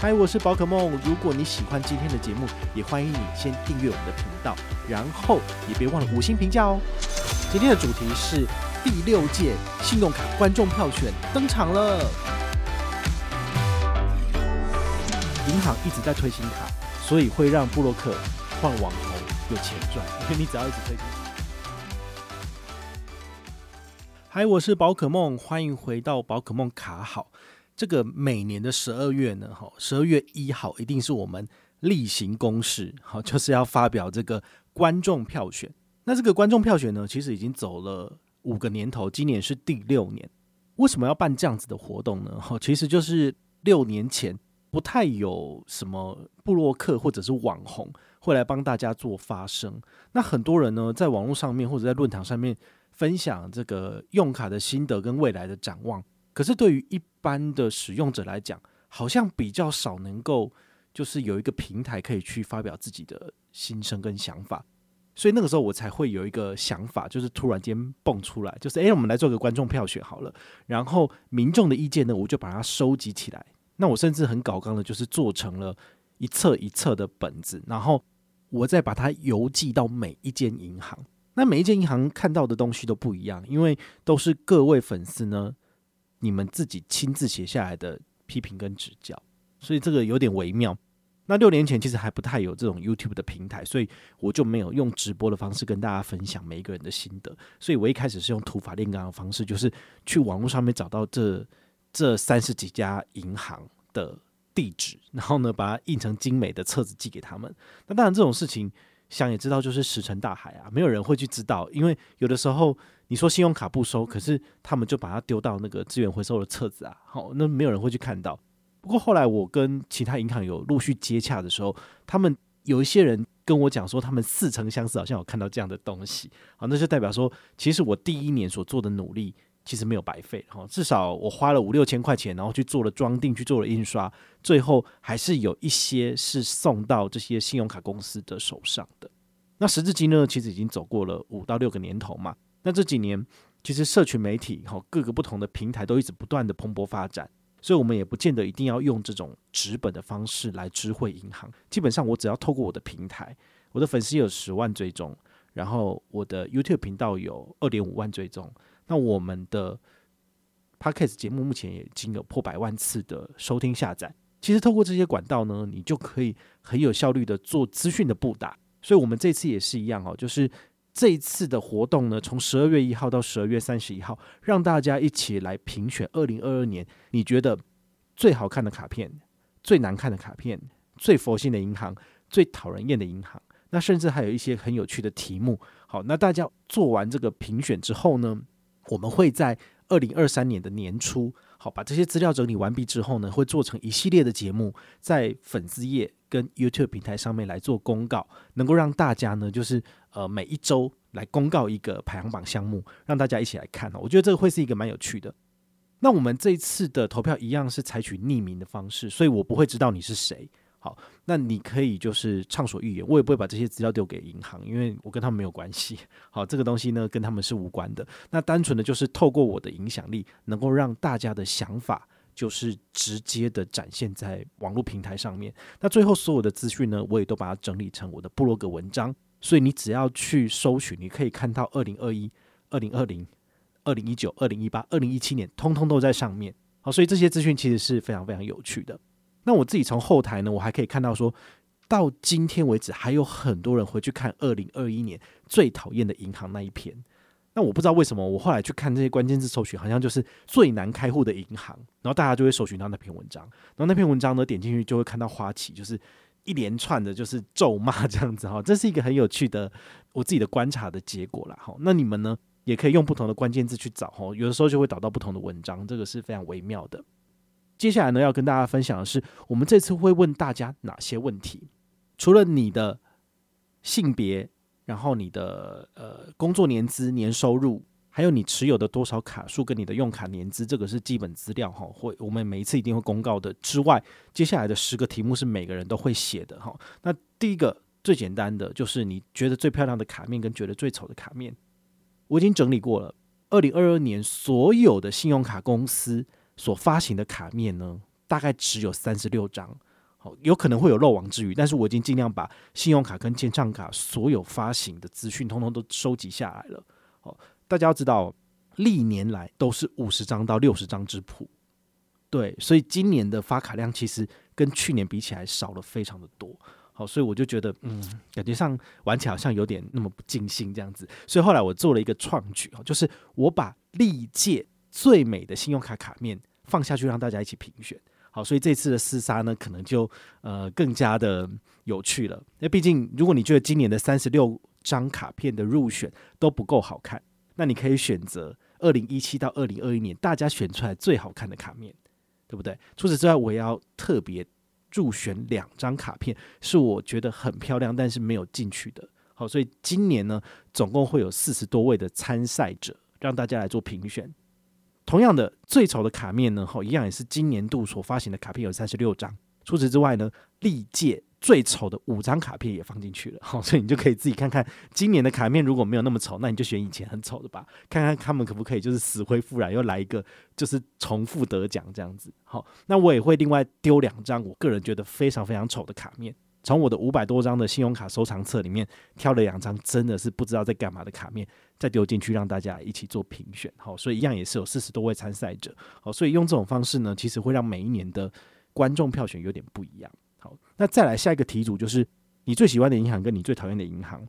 嗨，我是宝可梦。如果你喜欢今天的节目，也欢迎你先订阅我们的频道，然后也别忘了五星评价哦。今天的主题是第六届信用卡观众票选登场了。银行一直在推新卡，所以会让部落客换网红有钱赚，因为你只要一直推新卡。嗨，我是宝可梦，欢迎回到宝可梦卡好。这个每年的十二月呢，哈，十二月一号一定是我们例行公事，好，就是要发表这个观众票选。那这个观众票选呢，其实已经走了五个年头，今年是第六年。为什么要办这样子的活动呢？哈，其实就是六年前不太有什么部落客或者是网红会来帮大家做发声。那很多人呢，在网络上面或者在论坛上面。分享这个用卡的心得跟未来的展望，可是对于一般的使用者来讲，好像比较少能够就是有一个平台可以去发表自己的心声跟想法，所以那个时候我才会有一个想法，就是突然间蹦出来，就是诶，我们来做个观众票选好了，然后民众的意见呢，我就把它收集起来。那我甚至很搞刚的，就是做成了一册一册的本子，然后我再把它邮寄到每一间银行。那每一间银行看到的东西都不一样，因为都是各位粉丝呢，你们自己亲自写下来的批评跟指教，所以这个有点微妙。那六年前其实还不太有这种 YouTube 的平台，所以我就没有用直播的方式跟大家分享每一个人的心得。所以我一开始是用土法炼钢的方式，就是去网络上面找到这这三十几家银行的地址，然后呢把它印成精美的册子寄给他们。那当然这种事情。想也知道，就是石沉大海啊，没有人会去知道，因为有的时候你说信用卡不收，可是他们就把它丢到那个资源回收的册子啊，好，那没有人会去看到。不过后来我跟其他银行有陆续接洽的时候，他们有一些人跟我讲说，他们似曾相识，好像有看到这样的东西，好，那就代表说，其实我第一年所做的努力。其实没有白费，哈，至少我花了五六千块钱，然后去做了装订，去做了印刷，最后还是有一些是送到这些信用卡公司的手上的。那时至今呢，其实已经走过了五到六个年头嘛。那这几年，其实社群媒体哈，各个不同的平台都一直不断的蓬勃发展，所以我们也不见得一定要用这种纸本的方式来知会银行。基本上，我只要透过我的平台，我的粉丝有十万追踪，然后我的 YouTube 频道有二点五万追踪。那我们的 Podcast 节目目前也已经有破百万次的收听下载。其实透过这些管道呢，你就可以很有效率的做资讯的布达。所以，我们这次也是一样哦，就是这一次的活动呢，从十二月一号到十二月三十一号，让大家一起来评选二零二二年你觉得最好看的卡片、最难看的卡片、最佛心的银行、最讨人厌的银行。那甚至还有一些很有趣的题目。好，那大家做完这个评选之后呢，我们会在二零二三年的年初，好，把这些资料整理完毕之后呢，会做成一系列的节目，在粉丝页跟 YouTube 平台上面来做公告，能够让大家呢，就是呃每一周来公告一个排行榜项目，让大家一起来看。我觉得这个会是一个蛮有趣的。那我们这一次的投票一样是采取匿名的方式，所以我不会知道你是谁。好，那你可以就是畅所欲言，我也不会把这些资料丢给银行，因为我跟他们没有关系。好，这个东西呢跟他们是无关的。那单纯的就是透过我的影响力，能够让大家的想法就是直接的展现在网络平台上面。那最后所有的资讯呢，我也都把它整理成我的部落格文章。所以你只要去搜寻，你可以看到二零二一、二零二零、二零一九、二零一八、二零一七年，通通都在上面。好，所以这些资讯其实是非常非常有趣的。那我自己从后台呢，我还可以看到说，到今天为止，还有很多人回去看二零二一年最讨厌的银行那一篇。那我不知道为什么，我后来去看这些关键字搜寻，好像就是最难开户的银行，然后大家就会搜寻到那篇文章。然后那篇文章呢，点进去就会看到花旗，就是一连串的，就是咒骂这样子哈。这是一个很有趣的我自己的观察的结果啦。哈。那你们呢，也可以用不同的关键字去找哈，有的时候就会找到不同的文章，这个是非常微妙的。接下来呢，要跟大家分享的是，我们这次会问大家哪些问题？除了你的性别，然后你的呃工作年资、年收入，还有你持有的多少卡数跟你的用卡年资，这个是基本资料哈，会我们每一次一定会公告的。之外，接下来的十个题目是每个人都会写的哈。那第一个最简单的就是你觉得最漂亮的卡面跟觉得最丑的卡面，我已经整理过了。二零二二年所有的信用卡公司。所发行的卡面呢，大概只有三十六张。有可能会有漏网之鱼，但是我已经尽量把信用卡跟签帐卡所有发行的资讯，通通都收集下来了。好，大家要知道，历年来都是五十张到六十张之谱，对，所以今年的发卡量其实跟去年比起来少了非常的多。好，所以我就觉得，嗯，感觉上玩起来好像有点那么不尽兴这样子。所以后来我做了一个创举，就是我把历届最美的信用卡卡面放下去，让大家一起评选。好，所以这次的厮杀呢，可能就呃更加的有趣了。那毕竟，如果你觉得今年的三十六张卡片的入选都不够好看，那你可以选择二零一七到二零二一年大家选出来最好看的卡面，对不对？除此之外，我也要特别入选两张卡片，是我觉得很漂亮，但是没有进去的。好，所以今年呢，总共会有四十多位的参赛者，让大家来做评选。同样的，最丑的卡面呢，哈，一样也是今年度所发行的卡片有三十六张。除此之外呢，历届最丑的五张卡片也放进去了，好，所以你就可以自己看看今年的卡面如果没有那么丑，那你就选以前很丑的吧，看看他们可不可以就是死灰复燃，又来一个就是重复得奖这样子。好，那我也会另外丢两张我个人觉得非常非常丑的卡面。从我的五百多张的信用卡收藏册里面挑了两张，真的是不知道在干嘛的卡面，再丢进去让大家一起做评选。好，所以一样也是有四十多位参赛者。好，所以用这种方式呢，其实会让每一年的观众票选有点不一样。好，那再来下一个题组就是你最喜欢的银行跟你最讨厌的银行。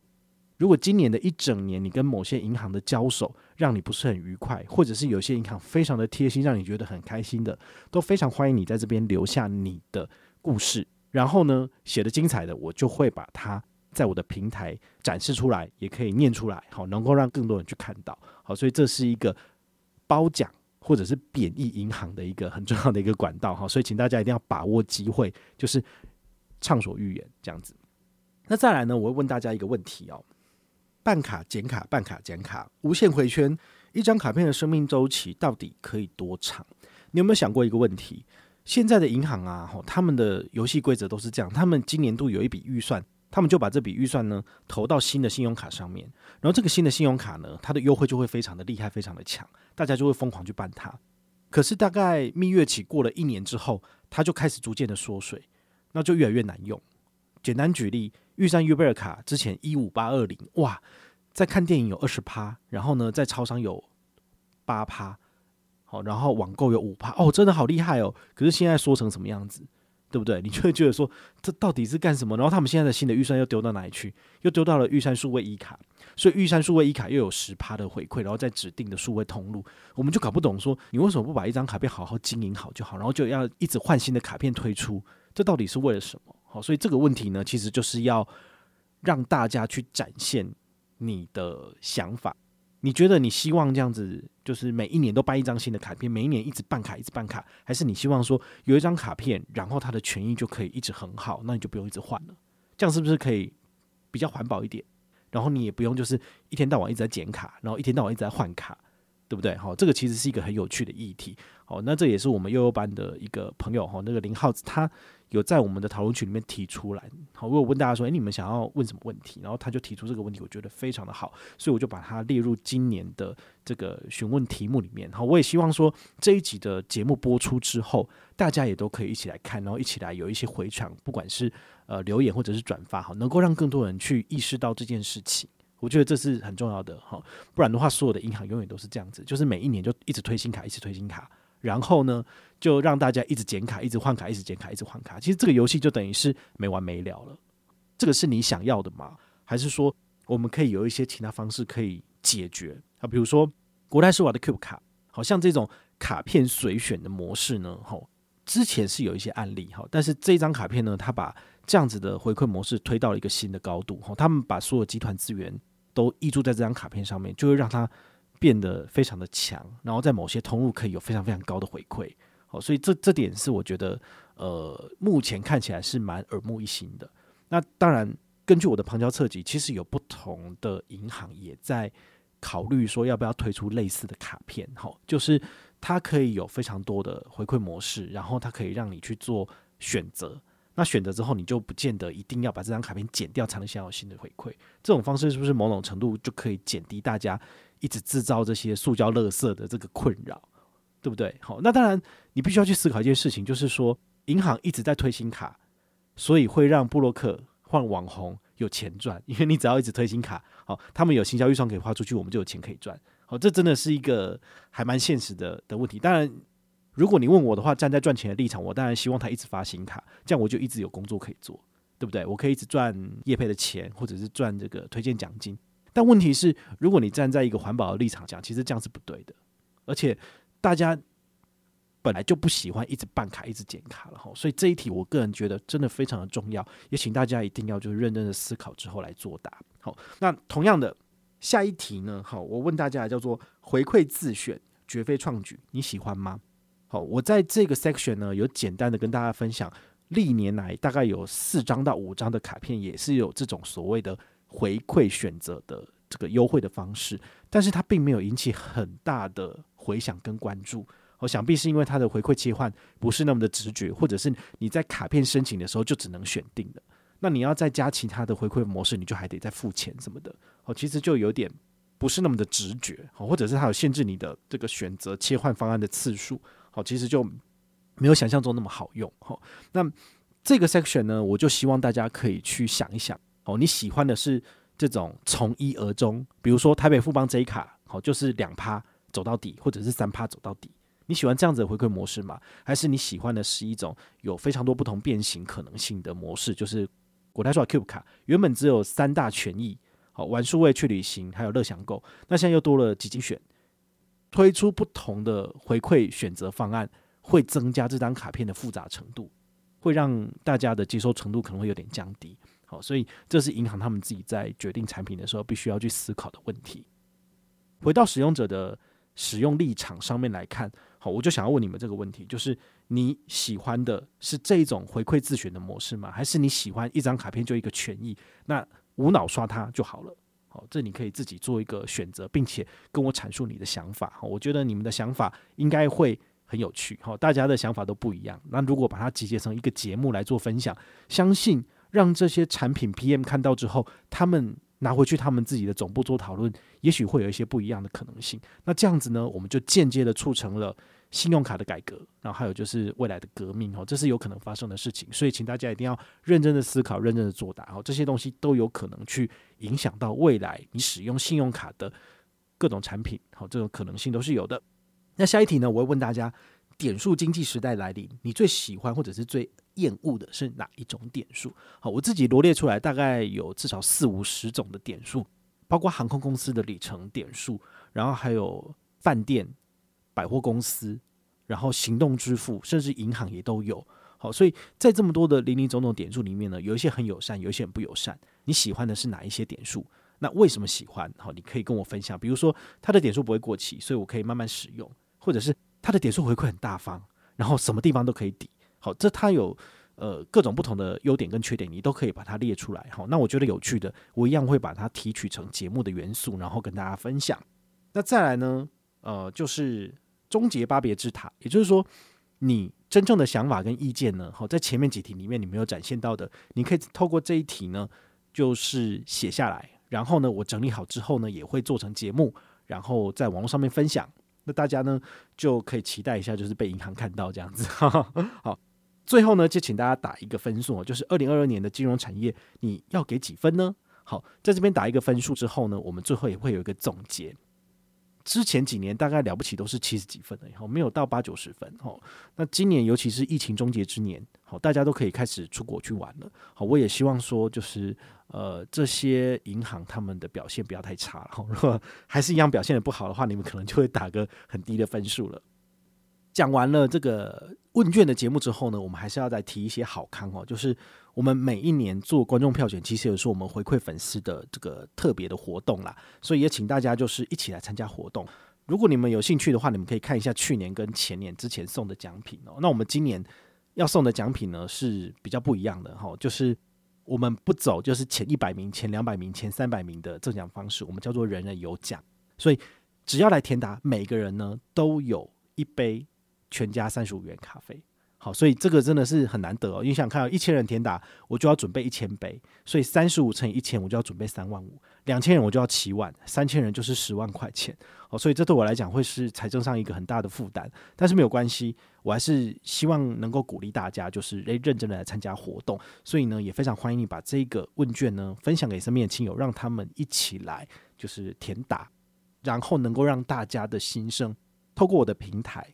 如果今年的一整年你跟某些银行的交手让你不是很愉快，或者是有些银行非常的贴心，让你觉得很开心的，都非常欢迎你在这边留下你的故事。然后呢，写的精彩的，我就会把它在我的平台展示出来，也可以念出来，好，能够让更多人去看到，好，所以这是一个褒奖或者是贬义银行的一个很重要的一个管道，哈，所以请大家一定要把握机会，就是畅所欲言这样子。那再来呢，我会问大家一个问题哦：办卡减卡，办卡减卡，无限回圈，一张卡片的生命周期到底可以多长？你有没有想过一个问题？现在的银行啊，他们的游戏规则都是这样。他们今年度有一笔预算，他们就把这笔预算呢投到新的信用卡上面。然后这个新的信用卡呢，它的优惠就会非常的厉害，非常的强，大家就会疯狂去办它。可是大概蜜月期过了一年之后，它就开始逐渐的缩水，那就越来越难用。简单举例，玉山优贝尔卡之前一五八二零，哇，在看电影有二十趴，然后呢，在超商有八趴。好，然后网购有五趴哦，真的好厉害哦！可是现在说成什么样子，对不对？你就会觉得说，这到底是干什么？然后他们现在的新的预算又丢到哪里去？又丢到了玉山数位一卡，所以玉山数位一卡又有十趴的回馈，然后在指定的数位通路，我们就搞不懂说，你为什么不把一张卡片好好经营好就好，然后就要一直换新的卡片推出，这到底是为了什么？好，所以这个问题呢，其实就是要让大家去展现你的想法。你觉得你希望这样子，就是每一年都办一张新的卡片，每一年一直办卡，一直办卡，还是你希望说有一张卡片，然后它的权益就可以一直很好，那你就不用一直换了，这样是不是可以比较环保一点？然后你也不用就是一天到晚一直在剪卡，然后一天到晚一直在换卡，对不对？好，这个其实是一个很有趣的议题。好，那这也是我们幼幼班的一个朋友哈，那个林浩子他。有在我们的讨论群里面提出来，好，我有问大家说，诶，你们想要问什么问题？然后他就提出这个问题，我觉得非常的好，所以我就把它列入今年的这个询问题目里面。好，我也希望说这一集的节目播出之后，大家也都可以一起来看，然后一起来有一些回响，不管是呃留言或者是转发，好，能够让更多人去意识到这件事情。我觉得这是很重要的，哈，不然的话，所有的银行永远都是这样子，就是每一年就一直推新卡，一直推新卡。然后呢，就让大家一直剪卡，一直换卡，一直剪卡，一直换卡。其实这个游戏就等于是没完没了了。这个是你想要的吗？还是说我们可以有一些其他方式可以解决啊？比如说国泰世华的 Cube 卡，好像这种卡片随选的模式呢，吼，之前是有一些案例哈，但是这张卡片呢，它把这样子的回馈模式推到了一个新的高度，吼，他们把所有集团资源都挹注在这张卡片上面，就会让它。变得非常的强，然后在某些通路可以有非常非常高的回馈，好，所以这这点是我觉得，呃，目前看起来是蛮耳目一新的。那当然，根据我的旁敲侧击，其实有不同的银行也在考虑说要不要推出类似的卡片，好，就是它可以有非常多的回馈模式，然后它可以让你去做选择。那选择之后，你就不见得一定要把这张卡片剪掉才能享有新的回馈。这种方式是不是某种程度就可以减低大家一直制造这些塑胶垃圾的这个困扰，对不对？好，那当然你必须要去思考一件事情，就是说银行一直在推新卡，所以会让布洛克换网红有钱赚，因为你只要一直推新卡，好，他们有行销预算可以花出去，我们就有钱可以赚。好，这真的是一个还蛮现实的的问题。当然，如果你问我的话，站在赚钱的立场，我当然希望他一直发新卡，这样我就一直有工作可以做，对不对？我可以一直赚业配的钱，或者是赚这个推荐奖金。但问题是，如果你站在一个环保的立场讲，其实这样是不对的。而且大家本来就不喜欢一直办卡、一直剪卡了哈，所以这一题我个人觉得真的非常的重要，也请大家一定要就是认真的思考之后来作答。好，那同样的下一题呢？好，我问大家叫做回馈自选，绝非创举，你喜欢吗？好，我在这个 section 呢有简单的跟大家分享，历年来大概有四张到五张的卡片也是有这种所谓的。回馈选择的这个优惠的方式，但是它并没有引起很大的回响跟关注。我想必是因为它的回馈切换不是那么的直觉，或者是你在卡片申请的时候就只能选定的。那你要再加其他的回馈模式，你就还得再付钱什么的。哦，其实就有点不是那么的直觉。哦，或者是它有限制你的这个选择切换方案的次数。好，其实就没有想象中那么好用。好，那这个 section 呢，我就希望大家可以去想一想。哦，你喜欢的是这种从一而终，比如说台北富邦 J 卡，好，就是两趴走到底，或者是三趴走到底。你喜欢这样子的回馈模式吗？还是你喜欢的是一种有非常多不同变形可能性的模式？就是国泰世华 Cube 卡原本只有三大权益，好，玩数位去旅行，还有乐享购，那现在又多了几金选，推出不同的回馈选择方案，会增加这张卡片的复杂程度，会让大家的接受程度可能会有点降低。好，所以这是银行他们自己在决定产品的时候必须要去思考的问题。回到使用者的使用立场上面来看，好，我就想要问你们这个问题：就是你喜欢的是这种回馈自选的模式吗？还是你喜欢一张卡片就一个权益，那无脑刷它就好了？好，这你可以自己做一个选择，并且跟我阐述你的想法。好，我觉得你们的想法应该会很有趣。好，大家的想法都不一样。那如果把它集结成一个节目来做分享，相信。让这些产品 PM 看到之后，他们拿回去他们自己的总部做讨论，也许会有一些不一样的可能性。那这样子呢，我们就间接的促成了信用卡的改革，然后还有就是未来的革命哦，这是有可能发生的事情。所以，请大家一定要认真的思考，认真的作答哦，这些东西都有可能去影响到未来你使用信用卡的各种产品，好，这种可能性都是有的。那下一题呢，我会问大家。点数经济时代来临，你最喜欢或者是最厌恶的是哪一种点数？好，我自己罗列出来，大概有至少四五十种的点数，包括航空公司的里程点数，然后还有饭店、百货公司，然后行动支付，甚至银行也都有。好，所以在这么多的林林总总点数里面呢，有一些很友善，有一些很不友善。你喜欢的是哪一些点数？那为什么喜欢？好，你可以跟我分享。比如说，它的点数不会过期，所以我可以慢慢使用，或者是。它的点数回馈很大方，然后什么地方都可以抵。好，这它有呃各种不同的优点跟缺点，你都可以把它列出来。好，那我觉得有趣的，我一样会把它提取成节目的元素，然后跟大家分享。那再来呢，呃，就是终结巴别之塔，也就是说，你真正的想法跟意见呢，好，在前面几题里面你没有展现到的，你可以透过这一题呢，就是写下来，然后呢，我整理好之后呢，也会做成节目，然后在网络上面分享。那大家呢就可以期待一下，就是被银行看到这样子。好，最后呢就请大家打一个分数，就是二零二二年的金融产业，你要给几分呢？好，在这边打一个分数之后呢，我们最后也会有一个总结。之前几年大概了不起都是七十几分的，好，没有到八九十分。哦，那今年尤其是疫情终结之年，好，大家都可以开始出国去玩了。好，我也希望说就是。呃，这些银行他们的表现不要太差了。如果还是一样表现的不好的话，你们可能就会打个很低的分数了。讲完了这个问卷的节目之后呢，我们还是要再提一些好康哦。就是我们每一年做观众票选，其实也是我们回馈粉丝的这个特别的活动啦。所以也请大家就是一起来参加活动。如果你们有兴趣的话，你们可以看一下去年跟前年之前送的奖品哦。那我们今年要送的奖品呢是比较不一样的哈，就是。我们不走就是前一百名、前两百名、前三百名的赠奖方式，我们叫做人人有奖。所以只要来填答，每个人呢都有一杯全家三十五元咖啡。好，所以这个真的是很难得哦。你想看到一千人填答，我就要准备一千杯，所以三十五乘以一千，我就要准备三万五。两千人我就要七万，三千人就是十万块钱。哦，所以这对我来讲会是财政上一个很大的负担，但是没有关系，我还是希望能够鼓励大家，就是诶认真的来参加活动。所以呢，也非常欢迎你把这个问卷呢分享给身边的亲友，让他们一起来就是填答，然后能够让大家的心声透过我的平台，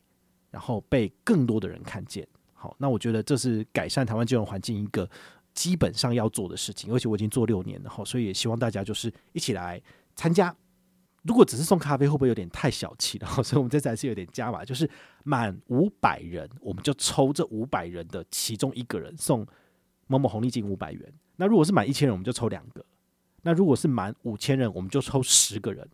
然后被更多的人看见。好，那我觉得这是改善台湾金融环境一个基本上要做的事情，而且我已经做六年了，好，所以也希望大家就是一起来参加。如果只是送咖啡，会不会有点太小气了？所以我们这次还是有点加码，就是满五百人，我们就抽这五百人的其中一个人送某某红利金五百元。那如果是满一千人，我们就抽两个。那如果是满五千人，我们就抽十个人。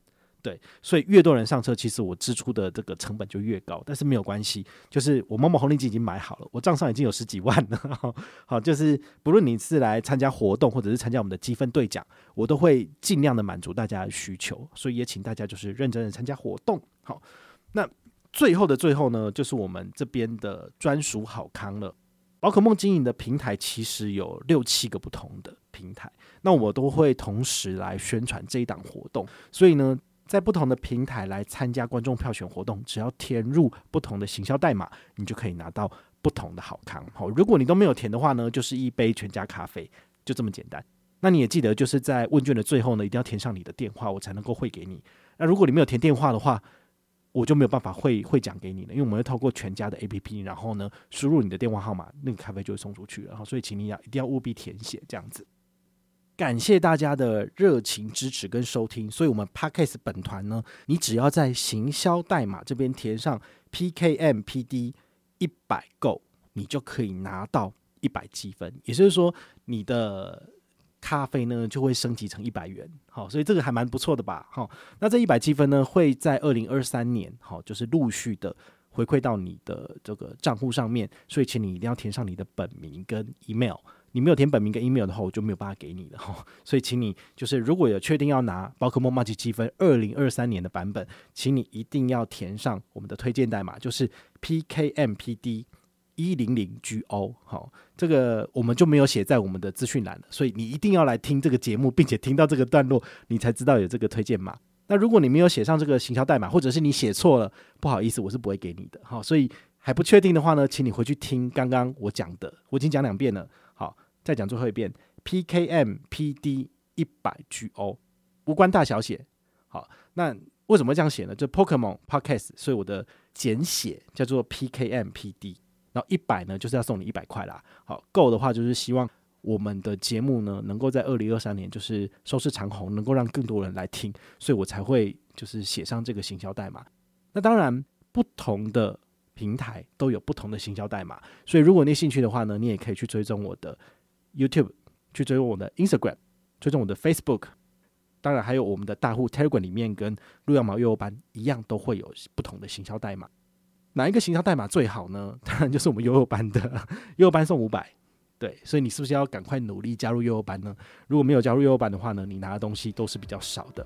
对，所以越多人上车，其实我支出的这个成本就越高。但是没有关系，就是我某某红领巾已经买好了，我账上已经有十几万了。好，就是不论你是来参加活动，或者是参加我们的积分兑奖，我都会尽量的满足大家的需求。所以也请大家就是认真的参加活动。好，那最后的最后呢，就是我们这边的专属好康了。宝可梦经营的平台其实有六七个不同的平台，那我都会同时来宣传这一档活动。所以呢。在不同的平台来参加观众票选活动，只要填入不同的行销代码，你就可以拿到不同的好康。好，如果你都没有填的话呢，就是一杯全家咖啡，就这么简单。那你也记得，就是在问卷的最后呢，一定要填上你的电话，我才能够汇给你。那如果你没有填电话的话，我就没有办法汇汇奖给你了，因为我们会透过全家的 APP，然后呢输入你的电话号码，那个咖啡就会送出去。然后，所以请你要一定要务必填写这样子。感谢大家的热情支持跟收听，所以我们 Podcast 本团呢，你只要在行销代码这边填上 PKMPD 一百 Go，你就可以拿到一百积分，也就是说你的咖啡呢就会升级成一百元，好，所以这个还蛮不错的吧，好，那这一百积分呢会在二零二三年，好，就是陆续的回馈到你的这个账户上面，所以请你一定要填上你的本名跟 email。你没有填本名跟 email 的话，我就没有办法给你了哈。所以，请你就是如果有确定要拿宝可梦麻吉积分二零二三年的版本，请你一定要填上我们的推荐代码，就是 PKMPD 一零零 GO。好，这个我们就没有写在我们的资讯栏了。所以你一定要来听这个节目，并且听到这个段落，你才知道有这个推荐码。那如果你没有写上这个行销代码，或者是你写错了，不好意思，我是不会给你的。哈，所以还不确定的话呢，请你回去听刚刚我讲的，我已经讲两遍了。再讲最后一遍，PKMPD 一百 GO，无关大小写。好，那为什么这样写呢？就 Pokemon Podcast，所以我的简写叫做 PKMPD。然后一百呢，就是要送你一百块啦。好够的话就是希望我们的节目呢，能够在二零二三年就是收视长虹，能够让更多人来听，所以我才会就是写上这个行销代码。那当然，不同的平台都有不同的行销代码，所以如果你有兴趣的话呢，你也可以去追踪我的。YouTube 去追踪我的 Instagram，追踪我的 Facebook，当然还有我们的大户 Telegram 里面跟陆阳毛幼幼班一样，都会有不同的行销代码。哪一个行销代码最好呢？当然就是我们幼幼班的，幼幼班送五百。对，所以你是不是要赶快努力加入幼幼班呢？如果没有加入幼幼班的话呢，你拿的东西都是比较少的。